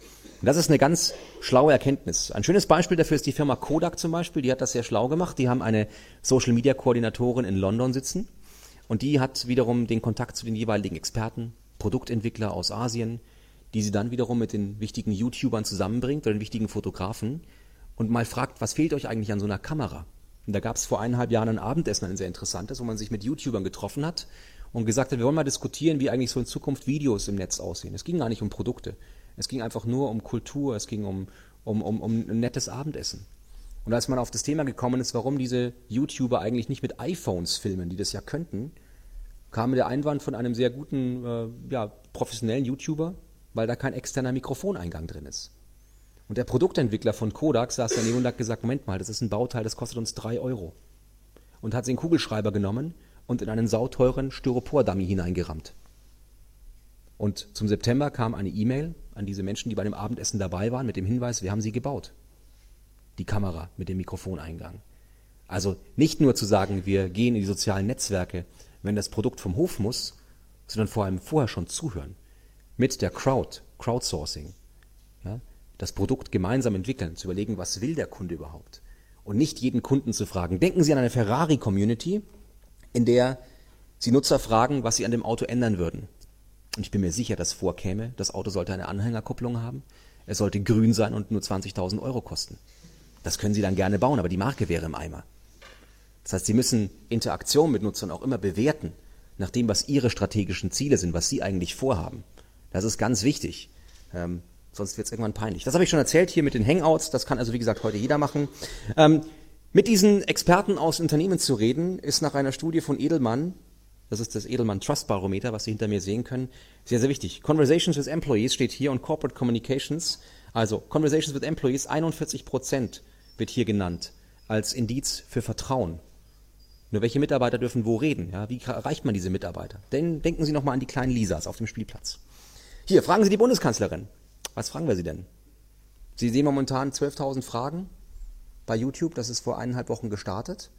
Und das ist eine ganz schlaue Erkenntnis. Ein schönes Beispiel dafür ist die Firma Kodak zum Beispiel. Die hat das sehr schlau gemacht. Die haben eine Social Media Koordinatorin in London sitzen. Und die hat wiederum den Kontakt zu den jeweiligen Experten, Produktentwickler aus Asien, die sie dann wiederum mit den wichtigen YouTubern zusammenbringt oder den wichtigen Fotografen und mal fragt, was fehlt euch eigentlich an so einer Kamera? Und da gab es vor eineinhalb Jahren ein Abendessen, ein sehr interessantes, wo man sich mit YouTubern getroffen hat und gesagt hat, wir wollen mal diskutieren, wie eigentlich so in Zukunft Videos im Netz aussehen. Es ging gar nicht um Produkte. Es ging einfach nur um Kultur, es ging um, um, um, um ein nettes Abendessen. Und als man auf das Thema gekommen ist, warum diese YouTuber eigentlich nicht mit iPhones filmen, die das ja könnten, kam der Einwand von einem sehr guten, äh, ja, professionellen YouTuber, weil da kein externer Mikrofoneingang drin ist. Und der Produktentwickler von Kodak saß daneben und hat gesagt, Moment mal, das ist ein Bauteil, das kostet uns drei Euro. Und hat den Kugelschreiber genommen und in einen sauteuren Styropor-Dummy hineingerammt. Und zum September kam eine E-Mail an diese Menschen, die bei dem Abendessen dabei waren, mit dem Hinweis, wir haben sie gebaut. Die Kamera mit dem Mikrofoneingang. Also nicht nur zu sagen, wir gehen in die sozialen Netzwerke, wenn das Produkt vom Hof muss, sondern vor allem vorher schon zuhören mit der Crowd, Crowdsourcing, ja, das Produkt gemeinsam entwickeln, zu überlegen, was will der Kunde überhaupt? Und nicht jeden Kunden zu fragen. Denken Sie an eine Ferrari-Community, in der Sie Nutzer fragen, was sie an dem Auto ändern würden. Und ich bin mir sicher, dass vorkäme, das Auto sollte eine Anhängerkupplung haben, es sollte grün sein und nur 20.000 Euro kosten. Das können Sie dann gerne bauen, aber die Marke wäre im Eimer. Das heißt, Sie müssen Interaktion mit Nutzern auch immer bewerten, nach dem, was Ihre strategischen Ziele sind, was Sie eigentlich vorhaben. Das ist ganz wichtig. Ähm, sonst wird es irgendwann peinlich. Das habe ich schon erzählt hier mit den Hangouts. Das kann also, wie gesagt, heute jeder machen. Ähm, mit diesen Experten aus Unternehmen zu reden, ist nach einer Studie von Edelmann, das ist das Edelmann Trust Barometer, was Sie hinter mir sehen können, sehr, sehr wichtig. Conversations with Employees steht hier und Corporate Communications, also Conversations with Employees, 41 Prozent wird hier genannt als Indiz für Vertrauen. Nur welche Mitarbeiter dürfen wo reden? Ja, wie erreicht man diese Mitarbeiter? Denn denken Sie nochmal an die kleinen Lisas auf dem Spielplatz. Hier, fragen Sie die Bundeskanzlerin. Was fragen wir Sie denn? Sie sehen momentan 12.000 Fragen bei YouTube, das ist vor eineinhalb Wochen gestartet.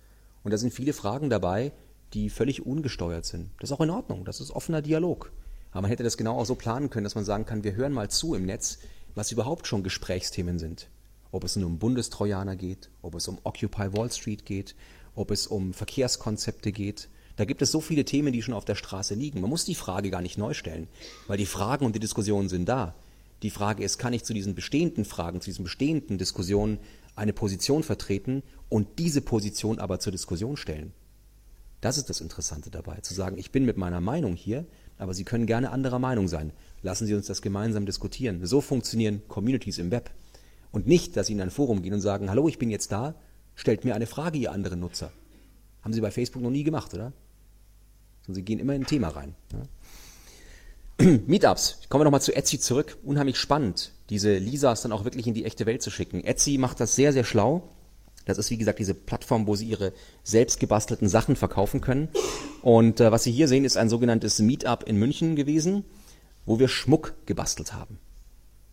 Und da sind viele Fragen dabei, die völlig ungesteuert sind. Das ist auch in Ordnung, das ist offener Dialog. Aber man hätte das genau auch so planen können, dass man sagen kann, wir hören mal zu im Netz, was überhaupt schon Gesprächsthemen sind. Ob es nur um Bundestrojaner geht, ob es um Occupy Wall Street geht, ob es um Verkehrskonzepte geht, da gibt es so viele Themen, die schon auf der Straße liegen. Man muss die Frage gar nicht neu stellen, weil die Fragen und die Diskussionen sind da. Die Frage ist, kann ich zu diesen bestehenden Fragen, zu diesen bestehenden Diskussionen eine Position vertreten und diese Position aber zur Diskussion stellen? Das ist das Interessante dabei, zu sagen, ich bin mit meiner Meinung hier, aber Sie können gerne anderer Meinung sein. Lassen Sie uns das gemeinsam diskutieren. So funktionieren Communities im Web. Und nicht, dass Sie in ein Forum gehen und sagen, hallo, ich bin jetzt da, stellt mir eine Frage, ihr anderen Nutzer. Haben Sie bei Facebook noch nie gemacht, oder? Und sie gehen immer in ein Thema rein. Ja. Meetups. Kommen wir nochmal zu Etsy zurück. Unheimlich spannend, diese Lisas dann auch wirklich in die echte Welt zu schicken. Etsy macht das sehr, sehr schlau. Das ist wie gesagt diese Plattform, wo sie ihre selbst gebastelten Sachen verkaufen können. Und äh, was Sie hier sehen, ist ein sogenanntes Meetup in München gewesen, wo wir Schmuck gebastelt haben.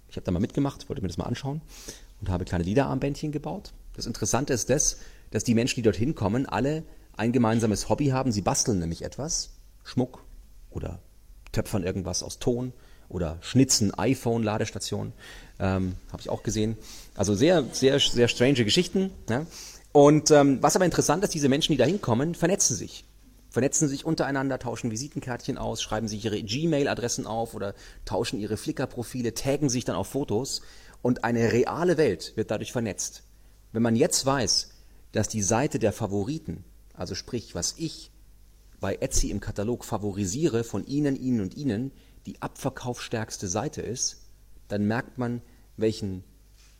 Ich habe da mal mitgemacht, wollte mir das mal anschauen und habe kleine Liederarmbändchen gebaut. Das Interessante ist das, dass die Menschen, die dorthin kommen, alle ein gemeinsames Hobby haben. Sie basteln nämlich etwas, Schmuck oder töpfern irgendwas aus Ton oder schnitzen iPhone-Ladestationen. Ähm, Habe ich auch gesehen. Also sehr, sehr, sehr strange Geschichten. Ja? Und ähm, was aber interessant ist, diese Menschen, die da hinkommen, vernetzen sich. Vernetzen sich untereinander, tauschen Visitenkärtchen aus, schreiben sich ihre Gmail-Adressen auf oder tauschen ihre Flickr-Profile, taggen sich dann auf Fotos und eine reale Welt wird dadurch vernetzt. Wenn man jetzt weiß, dass die Seite der Favoriten, also sprich, was ich bei Etsy im Katalog favorisiere von Ihnen, Ihnen und Ihnen, die abverkaufsstärkste Seite ist, dann merkt man, welchen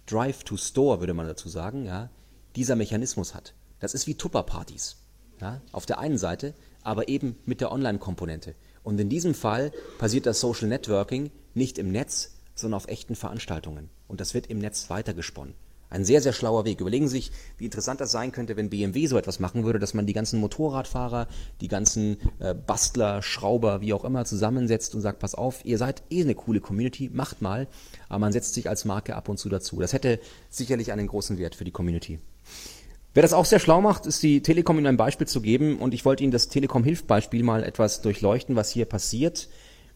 Drive to Store, würde man dazu sagen, ja, dieser Mechanismus hat. Das ist wie Tupperpartys. Ja, auf der einen Seite, aber eben mit der Online-Komponente. Und in diesem Fall passiert das Social Networking nicht im Netz, sondern auf echten Veranstaltungen. Und das wird im Netz weitergesponnen. Ein sehr, sehr schlauer Weg. Überlegen Sie sich, wie interessant das sein könnte, wenn BMW so etwas machen würde, dass man die ganzen Motorradfahrer, die ganzen äh, Bastler, Schrauber, wie auch immer zusammensetzt und sagt, pass auf, ihr seid eh eine coole Community, macht mal, aber man setzt sich als Marke ab und zu dazu. Das hätte sicherlich einen großen Wert für die Community. Wer das auch sehr schlau macht, ist die Telekom Ihnen ein Beispiel zu geben und ich wollte Ihnen das Telekom-Hilf-Beispiel mal etwas durchleuchten, was hier passiert.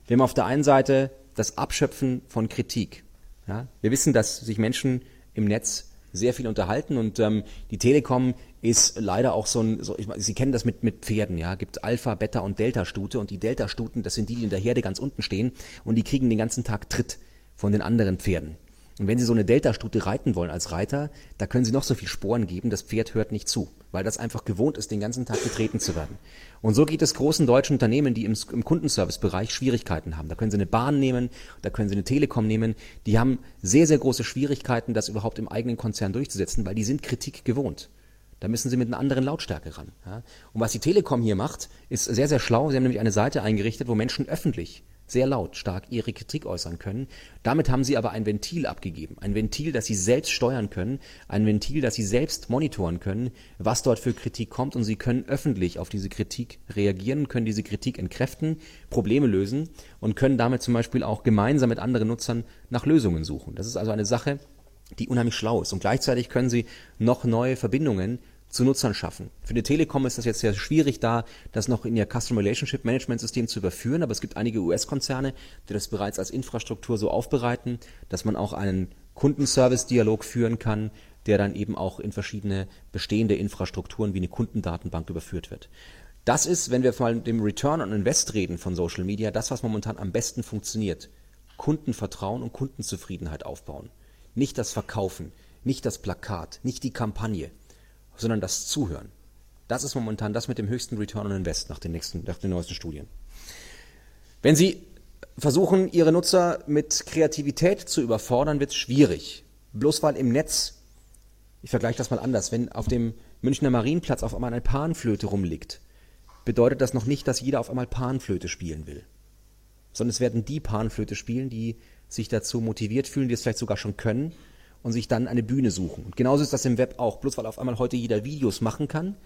Wir haben auf der einen Seite das Abschöpfen von Kritik. Ja? Wir wissen, dass sich Menschen im Netz sehr viel unterhalten und ähm, die Telekom ist leider auch so ein, so, ich, Sie kennen das mit, mit Pferden, ja, gibt Alpha, Beta und Delta-Stute und die Delta-Stuten, das sind die, die in der Herde ganz unten stehen und die kriegen den ganzen Tag Tritt von den anderen Pferden. Und wenn Sie so eine Delta-Stute reiten wollen als Reiter, da können Sie noch so viel Sporen geben, das Pferd hört nicht zu, weil das einfach gewohnt ist, den ganzen Tag getreten zu werden. Und so geht es großen deutschen Unternehmen, die im, im Kundenservice-Bereich Schwierigkeiten haben. Da können Sie eine Bahn nehmen, da können Sie eine Telekom nehmen. Die haben sehr, sehr große Schwierigkeiten, das überhaupt im eigenen Konzern durchzusetzen, weil die sind Kritik gewohnt. Da müssen Sie mit einer anderen Lautstärke ran. Und was die Telekom hier macht, ist sehr, sehr schlau. Sie haben nämlich eine Seite eingerichtet, wo Menschen öffentlich sehr lautstark ihre Kritik äußern können. Damit haben sie aber ein Ventil abgegeben. Ein Ventil, das sie selbst steuern können. Ein Ventil, das sie selbst monitoren können, was dort für Kritik kommt. Und sie können öffentlich auf diese Kritik reagieren, können diese Kritik entkräften, Probleme lösen und können damit zum Beispiel auch gemeinsam mit anderen Nutzern nach Lösungen suchen. Das ist also eine Sache, die unheimlich schlau ist. Und gleichzeitig können sie noch neue Verbindungen zu Nutzern schaffen. Für die Telekom ist das jetzt sehr schwierig, da das noch in ihr Customer Relationship Management System zu überführen, aber es gibt einige US-Konzerne, die das bereits als Infrastruktur so aufbereiten, dass man auch einen Kundenservice-Dialog führen kann, der dann eben auch in verschiedene bestehende Infrastrukturen wie eine Kundendatenbank überführt wird. Das ist, wenn wir mal dem Return on Invest reden von Social Media, das, was momentan am besten funktioniert. Kundenvertrauen und Kundenzufriedenheit aufbauen. Nicht das Verkaufen, nicht das Plakat, nicht die Kampagne sondern das Zuhören. Das ist momentan das mit dem höchsten Return on Invest nach den, nächsten, nach den neuesten Studien. Wenn Sie versuchen, Ihre Nutzer mit Kreativität zu überfordern, wird es schwierig. Bloß weil im Netz, ich vergleiche das mal anders, wenn auf dem Münchner Marienplatz auf einmal eine Panflöte rumliegt, bedeutet das noch nicht, dass jeder auf einmal Panflöte spielen will. Sondern es werden die Panflöte spielen, die sich dazu motiviert fühlen, die es vielleicht sogar schon können und sich dann eine Bühne suchen. Und genauso ist das im Web auch. Bloß weil auf einmal heute jeder Videos machen kann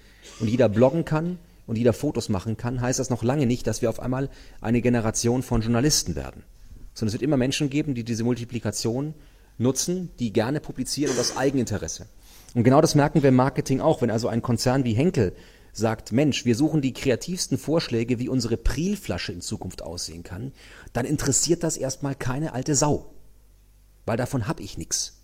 und jeder bloggen kann und jeder Fotos machen kann, heißt das noch lange nicht, dass wir auf einmal eine Generation von Journalisten werden. Sondern es wird immer Menschen geben, die diese Multiplikation nutzen, die gerne publizieren und aus Eigeninteresse. Und genau das merken wir im Marketing auch. Wenn also ein Konzern wie Henkel sagt, Mensch, wir suchen die kreativsten Vorschläge, wie unsere Prilflasche in Zukunft aussehen kann, dann interessiert das erstmal keine alte Sau. Weil davon hab ich nichts.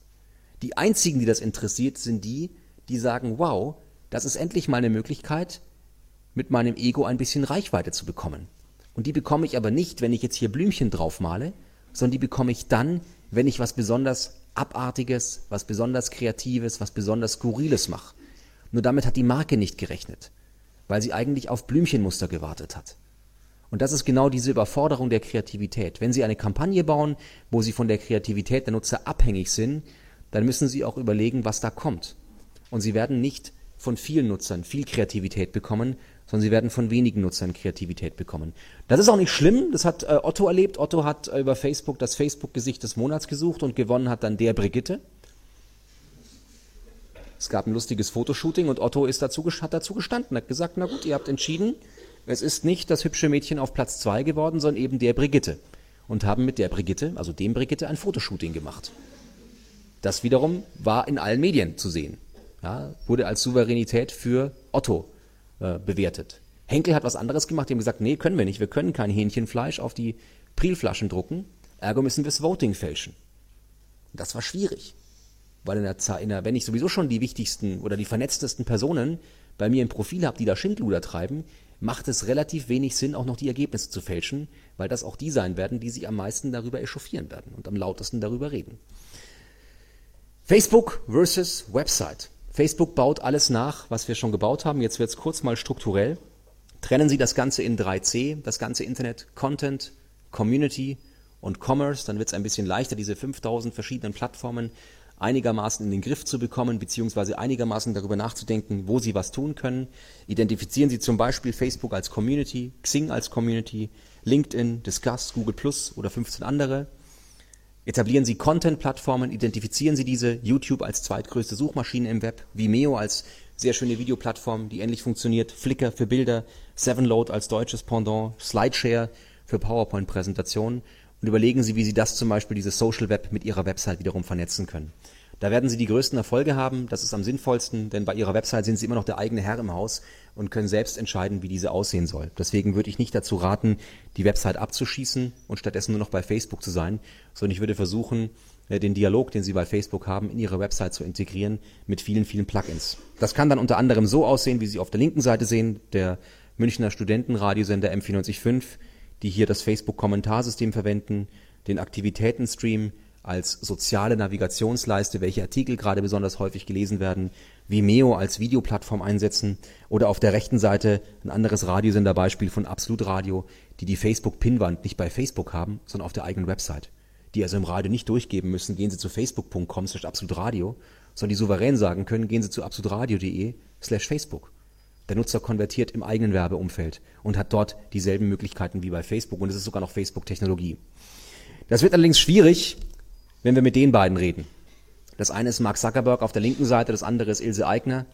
Die einzigen, die das interessiert, sind die, die sagen, wow, das ist endlich mal eine Möglichkeit, mit meinem Ego ein bisschen Reichweite zu bekommen. Und die bekomme ich aber nicht, wenn ich jetzt hier Blümchen draufmale, sondern die bekomme ich dann, wenn ich was besonders Abartiges, was besonders Kreatives, was besonders Skurriles mache. Nur damit hat die Marke nicht gerechnet, weil sie eigentlich auf Blümchenmuster gewartet hat. Und das ist genau diese Überforderung der Kreativität. Wenn Sie eine Kampagne bauen, wo Sie von der Kreativität der Nutzer abhängig sind, dann müssen Sie auch überlegen, was da kommt. Und Sie werden nicht von vielen Nutzern viel Kreativität bekommen, sondern Sie werden von wenigen Nutzern Kreativität bekommen. Das ist auch nicht schlimm, das hat äh, Otto erlebt. Otto hat äh, über Facebook das Facebook-Gesicht des Monats gesucht und gewonnen hat dann der Brigitte. Es gab ein lustiges Fotoshooting und Otto ist dazu, hat dazu gestanden, hat gesagt, na gut, ihr habt entschieden, es ist nicht das hübsche Mädchen auf Platz zwei geworden, sondern eben der Brigitte. Und haben mit der Brigitte, also dem Brigitte, ein Fotoshooting gemacht. Das wiederum war in allen Medien zu sehen. Ja, wurde als Souveränität für Otto äh, bewertet. Henkel hat was anderes gemacht, die haben gesagt, nee, können wir nicht, wir können kein Hähnchenfleisch auf die Prilflaschen drucken, ergo müssen wir das Voting fälschen. Das war schwierig, weil in der, der, wenn ich sowieso schon die wichtigsten oder die vernetztesten Personen bei mir im Profil habe, die da Schindluder treiben, macht es relativ wenig Sinn, auch noch die Ergebnisse zu fälschen, weil das auch die sein werden, die sich am meisten darüber echauffieren werden und am lautesten darüber reden. Facebook versus Website. Facebook baut alles nach, was wir schon gebaut haben. Jetzt wird es kurz mal strukturell. Trennen Sie das Ganze in 3C, das ganze Internet, Content, Community und Commerce. Dann wird es ein bisschen leichter, diese 5000 verschiedenen Plattformen einigermaßen in den Griff zu bekommen, beziehungsweise einigermaßen darüber nachzudenken, wo Sie was tun können. Identifizieren Sie zum Beispiel Facebook als Community, Xing als Community, LinkedIn, Discuss, Google Plus oder 15 andere. Etablieren Sie Content-Plattformen, identifizieren Sie diese, YouTube als zweitgrößte Suchmaschine im Web, Vimeo als sehr schöne Videoplattform, die ähnlich funktioniert, Flickr für Bilder, Sevenload als deutsches Pendant, Slideshare für PowerPoint-Präsentationen und überlegen Sie, wie Sie das zum Beispiel, dieses Social Web mit Ihrer Website wiederum vernetzen können. Da werden Sie die größten Erfolge haben, das ist am sinnvollsten, denn bei Ihrer Website sind Sie immer noch der eigene Herr im Haus und können selbst entscheiden, wie diese aussehen soll. Deswegen würde ich nicht dazu raten, die Website abzuschießen und stattdessen nur noch bei Facebook zu sein, sondern ich würde versuchen, äh, den Dialog, den Sie bei Facebook haben, in Ihre Website zu integrieren mit vielen, vielen Plugins. Das kann dann unter anderem so aussehen, wie Sie auf der linken Seite sehen, der Münchner Studentenradiosender M495, die hier das Facebook-Kommentarsystem verwenden, den Aktivitätenstream als soziale Navigationsleiste, welche Artikel gerade besonders häufig gelesen werden, Vimeo als Videoplattform einsetzen oder auf der rechten Seite ein anderes Radiosenderbeispiel von Absolut Radio, die die Facebook-Pinwand nicht bei Facebook haben, sondern auf der eigenen Website. Die also im Radio nicht durchgeben müssen, gehen Sie zu facebook.com slash absolutradio, sondern die souverän sagen können, gehen Sie zu absolutradio.de slash Facebook. Der Nutzer konvertiert im eigenen Werbeumfeld und hat dort dieselben Möglichkeiten wie bei Facebook und es ist sogar noch Facebook-Technologie. Das wird allerdings schwierig, wenn wir mit den beiden reden. Das eine ist Mark Zuckerberg auf der linken Seite, das andere ist Ilse Aigner,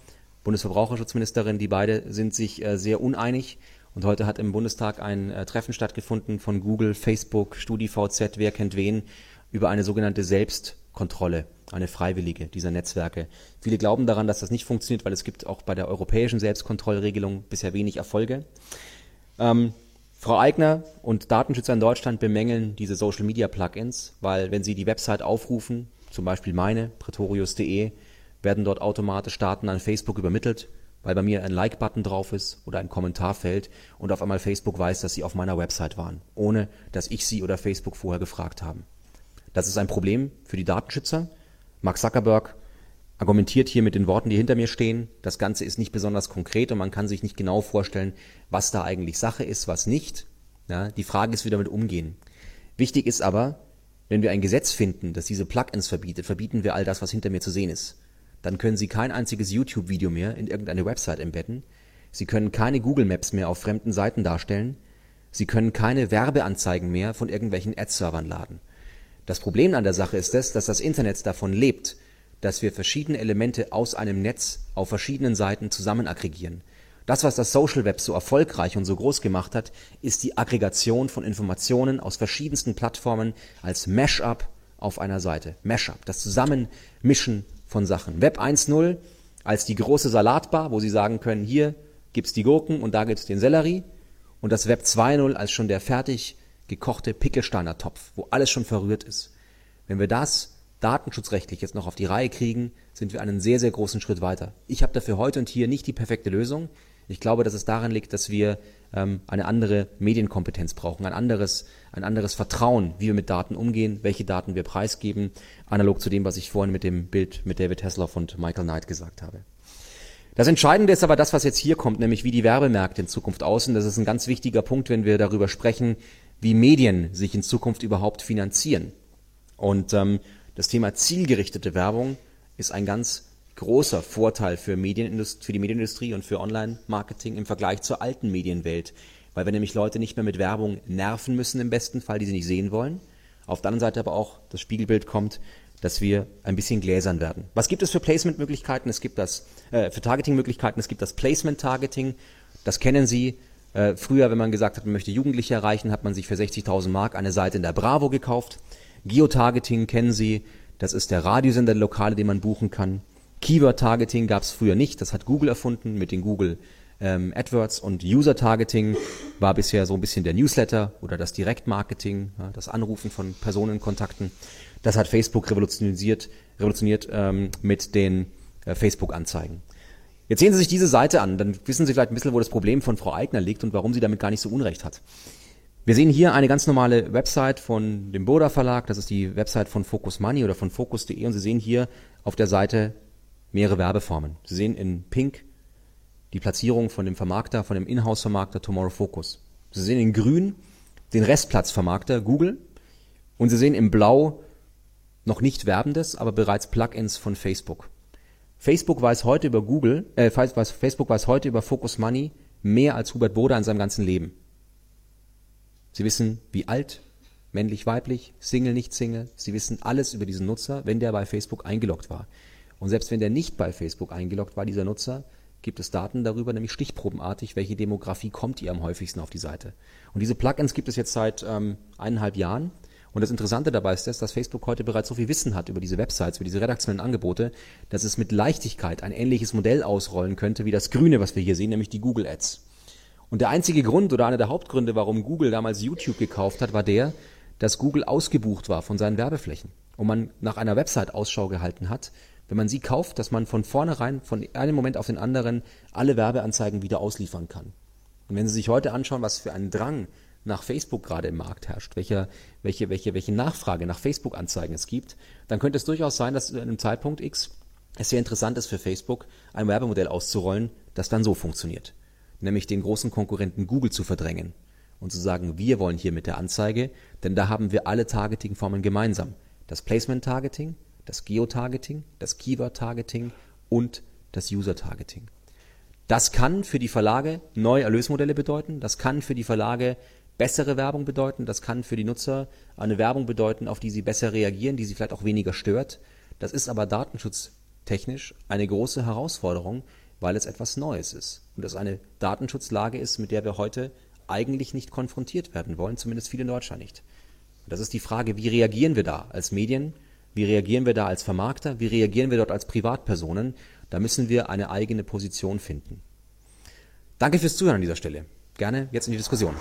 Bundesverbraucherschutzministerin. Die beide sind sich äh, sehr uneinig. Und heute hat im Bundestag ein äh, Treffen stattgefunden von Google, Facebook, StudiVZ, wer kennt wen, über eine sogenannte Selbstkontrolle eine freiwillige dieser Netzwerke. Viele glauben daran, dass das nicht funktioniert, weil es gibt auch bei der europäischen Selbstkontrollregelung bisher wenig Erfolge. Ähm, Frau Eigner und Datenschützer in Deutschland bemängeln diese Social Media Plugins, weil wenn sie die Website aufrufen, zum Beispiel meine, pretorius.de, werden dort automatisch Daten an Facebook übermittelt, weil bei mir ein Like-Button drauf ist oder ein Kommentarfeld und auf einmal Facebook weiß, dass sie auf meiner Website waren, ohne dass ich sie oder Facebook vorher gefragt haben. Das ist ein Problem für die Datenschützer, Mark Zuckerberg argumentiert hier mit den Worten, die hinter mir stehen. Das Ganze ist nicht besonders konkret und man kann sich nicht genau vorstellen, was da eigentlich Sache ist, was nicht. Ja, die Frage ist, wie damit umgehen. Wichtig ist aber, wenn wir ein Gesetz finden, das diese Plugins verbietet, verbieten wir all das, was hinter mir zu sehen ist. Dann können Sie kein einziges YouTube-Video mehr in irgendeine Website embedden. Sie können keine Google Maps mehr auf fremden Seiten darstellen. Sie können keine Werbeanzeigen mehr von irgendwelchen Ad-Servern laden. Das Problem an der Sache ist es, dass das Internet davon lebt, dass wir verschiedene Elemente aus einem Netz auf verschiedenen Seiten zusammen aggregieren. Das, was das Social Web so erfolgreich und so groß gemacht hat, ist die Aggregation von Informationen aus verschiedensten Plattformen als Mashup auf einer Seite. Mashup, das Zusammenmischen von Sachen. Web 1.0 als die große Salatbar, wo Sie sagen können, hier gibt's die Gurken und da gibt's den Sellerie. Und das Web 2.0 als schon der fertig gekochte Pickelsteiner Topf, wo alles schon verrührt ist. Wenn wir das datenschutzrechtlich jetzt noch auf die Reihe kriegen, sind wir einen sehr, sehr großen Schritt weiter. Ich habe dafür heute und hier nicht die perfekte Lösung. Ich glaube, dass es daran liegt, dass wir ähm, eine andere Medienkompetenz brauchen, ein anderes, ein anderes Vertrauen, wie wir mit Daten umgehen, welche Daten wir preisgeben, analog zu dem, was ich vorhin mit dem Bild mit David Hasselhoff und Michael Knight gesagt habe. Das Entscheidende ist aber das, was jetzt hier kommt, nämlich wie die Werbemärkte in Zukunft aussehen. Das ist ein ganz wichtiger Punkt, wenn wir darüber sprechen, wie Medien sich in Zukunft überhaupt finanzieren. Und ähm, das Thema zielgerichtete Werbung ist ein ganz großer Vorteil für, Medienindust für die Medienindustrie und für Online-Marketing im Vergleich zur alten Medienwelt, weil wir nämlich Leute nicht mehr mit Werbung nerven müssen im besten Fall, die sie nicht sehen wollen. Auf der anderen Seite aber auch das Spiegelbild kommt, dass wir ein bisschen gläsern werden. Was gibt es für Placement-Möglichkeiten? Es gibt das äh, für Targeting-Möglichkeiten. Es gibt das Placement-Targeting. Das kennen Sie. Äh, früher, wenn man gesagt hat, man möchte Jugendliche erreichen, hat man sich für 60.000 Mark eine Seite in der Bravo gekauft. Geotargeting kennen Sie, das ist der Radiosender der Lokale, den man buchen kann. Keyword-Targeting gab es früher nicht, das hat Google erfunden mit den Google Ähm, AdWords und User-Targeting war bisher so ein bisschen der Newsletter oder das Direktmarketing, ja, das Anrufen von Personenkontakten. Das hat Facebook revolutioniert, revolutioniert ähm, mit den äh, Facebook-Anzeigen. Jetzt sehen Sie sich diese Seite an, dann wissen Sie vielleicht ein bisschen, wo das Problem von Frau Eigner liegt und warum sie damit gar nicht so Unrecht hat. Wir sehen hier eine ganz normale Website von dem Boda Verlag, das ist die Website von Focus Money oder von Focus.de und Sie sehen hier auf der Seite mehrere Werbeformen. Sie sehen in Pink die Platzierung von dem Vermarkter, von dem Inhouse-Vermarkter Tomorrow Focus. Sie sehen in Grün den Restplatzvermarkter Google und Sie sehen in Blau noch nicht werbendes, aber bereits Plugins von Facebook. Facebook weiß heute über Google, äh, Facebook weiß heute über Focus Money mehr als Hubert Boda in seinem ganzen Leben. Sie wissen, wie alt, männlich, weiblich, Single, nicht Single. Sie wissen alles über diesen Nutzer, wenn der bei Facebook eingeloggt war. Und selbst wenn der nicht bei Facebook eingeloggt war, dieser Nutzer, gibt es Daten darüber, nämlich stichprobenartig, welche Demografie kommt ihr am häufigsten auf die Seite. Und diese Plugins gibt es jetzt seit ähm, eineinhalb Jahren. Und das Interessante dabei ist, das, dass Facebook heute bereits so viel Wissen hat über diese Websites, über diese redaktionellen Angebote, dass es mit Leichtigkeit ein ähnliches Modell ausrollen könnte wie das Grüne, was wir hier sehen, nämlich die Google Ads. Und der einzige Grund oder einer der Hauptgründe, warum Google damals YouTube gekauft hat, war der, dass Google ausgebucht war von seinen Werbeflächen und man nach einer Website Ausschau gehalten hat, wenn man sie kauft, dass man von vornherein, von einem Moment auf den anderen, alle Werbeanzeigen wieder ausliefern kann. Und wenn Sie sich heute anschauen, was für ein Drang nach Facebook gerade im Markt herrscht, welche, welche, welche, welche Nachfrage nach Facebook-Anzeigen es gibt, dann könnte es durchaus sein, dass zu einem Zeitpunkt X es sehr interessant ist für Facebook, ein Werbemodell auszurollen, das dann so funktioniert. Nämlich den großen Konkurrenten Google zu verdrängen und zu sagen, wir wollen hier mit der Anzeige, denn da haben wir alle Targeting-Formen gemeinsam. Das Placement-Targeting, das Geotargeting, das Keyword-Targeting und das User-Targeting. Das kann für die Verlage neue Erlösmodelle bedeuten. Das kann für die Verlage bessere Werbung bedeuten. Das kann für die Nutzer eine Werbung bedeuten, auf die sie besser reagieren, die sie vielleicht auch weniger stört. Das ist aber datenschutztechnisch eine große Herausforderung, weil es etwas Neues ist. Und das eine Datenschutzlage ist, mit der wir heute eigentlich nicht konfrontiert werden wollen, zumindest viele in Deutschland nicht. Und das ist die Frage, wie reagieren wir da als Medien? Wie reagieren wir da als Vermarkter? Wie reagieren wir dort als Privatpersonen? Da müssen wir eine eigene Position finden. Danke fürs Zuhören an dieser Stelle. Gerne jetzt in die Diskussion.